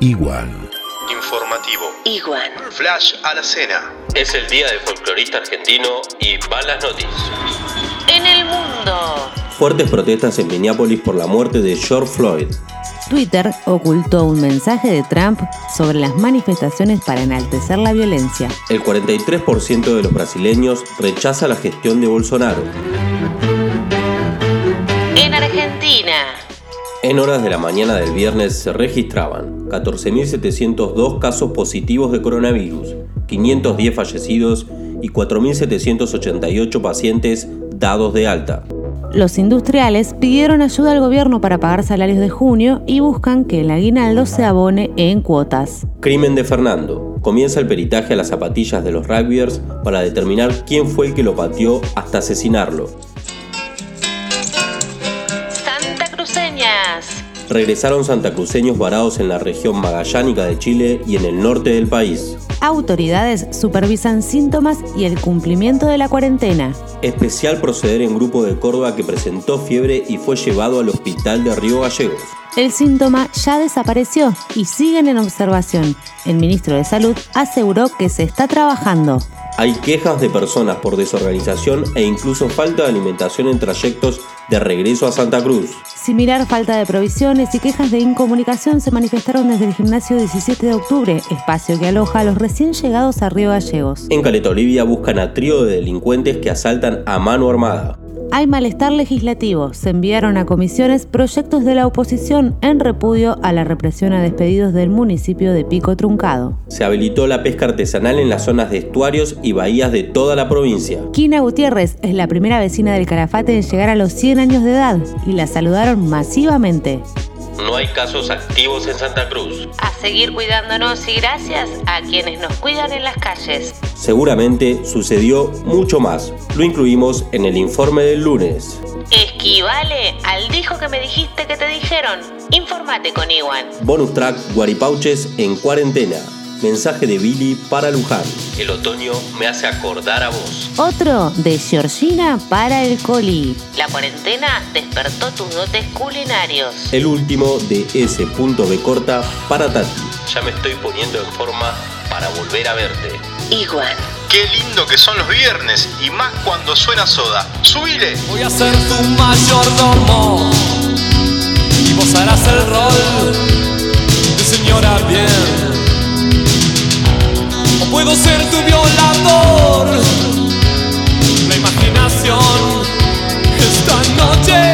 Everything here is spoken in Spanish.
Igual. Informativo. Igual. Flash a la cena. Es el día del folclorista argentino y van las noticias. En el mundo. Fuertes protestas en Minneapolis por la muerte de George Floyd. Twitter ocultó un mensaje de Trump sobre las manifestaciones para enaltecer la violencia. El 43% de los brasileños rechaza la gestión de Bolsonaro. En Argentina. En horas de la mañana del viernes se registraban 14.702 casos positivos de coronavirus, 510 fallecidos y 4.788 pacientes dados de alta. Los industriales pidieron ayuda al gobierno para pagar salarios de junio y buscan que el aguinaldo se abone en cuotas. Crimen de Fernando. Comienza el peritaje a las zapatillas de los rugbyers para determinar quién fue el que lo pateó hasta asesinarlo. Regresaron santacruceños varados en la región magallánica de Chile y en el norte del país. Autoridades supervisan síntomas y el cumplimiento de la cuarentena. Especial proceder en grupo de Córdoba que presentó fiebre y fue llevado al hospital de Río Gallegos. El síntoma ya desapareció y siguen en observación. El ministro de Salud aseguró que se está trabajando. Hay quejas de personas por desorganización e incluso falta de alimentación en trayectos de regreso a Santa Cruz. Similar falta de provisiones y quejas de incomunicación se manifestaron desde el gimnasio 17 de octubre, espacio que aloja a los recién llegados a Río Gallegos. En Caleta Olivia buscan a trío de delincuentes que asaltan a mano armada. Hay malestar legislativo. Se enviaron a comisiones proyectos de la oposición en repudio a la represión a despedidos del municipio de Pico Truncado. Se habilitó la pesca artesanal en las zonas de estuarios y bahías de toda la provincia. Kina Gutiérrez es la primera vecina del Calafate en llegar a los 100 años de edad y la saludaron masivamente. No hay casos activos en Santa Cruz. A seguir cuidándonos y gracias a quienes nos cuidan en las calles. Seguramente sucedió mucho más. Lo incluimos en el informe del lunes. Esquivale al dijo que me dijiste que te dijeron. Infórmate con Iwan. Bonus track Guaripauches en cuarentena. Mensaje de Billy para Luján. El otoño me hace acordar a vos. Otro de Georgina para el Coli. La cuarentena despertó tus dotes culinarios. El último de S. B corta para Tati. Ya me estoy poniendo en forma para volver a verte. Igual. Qué lindo que son los viernes y más cuando suena soda. ¡Subile! Voy a ser tu mayordomo y vos harás el rol de señora bien. Puedo ser tu violador. La imaginación esta noche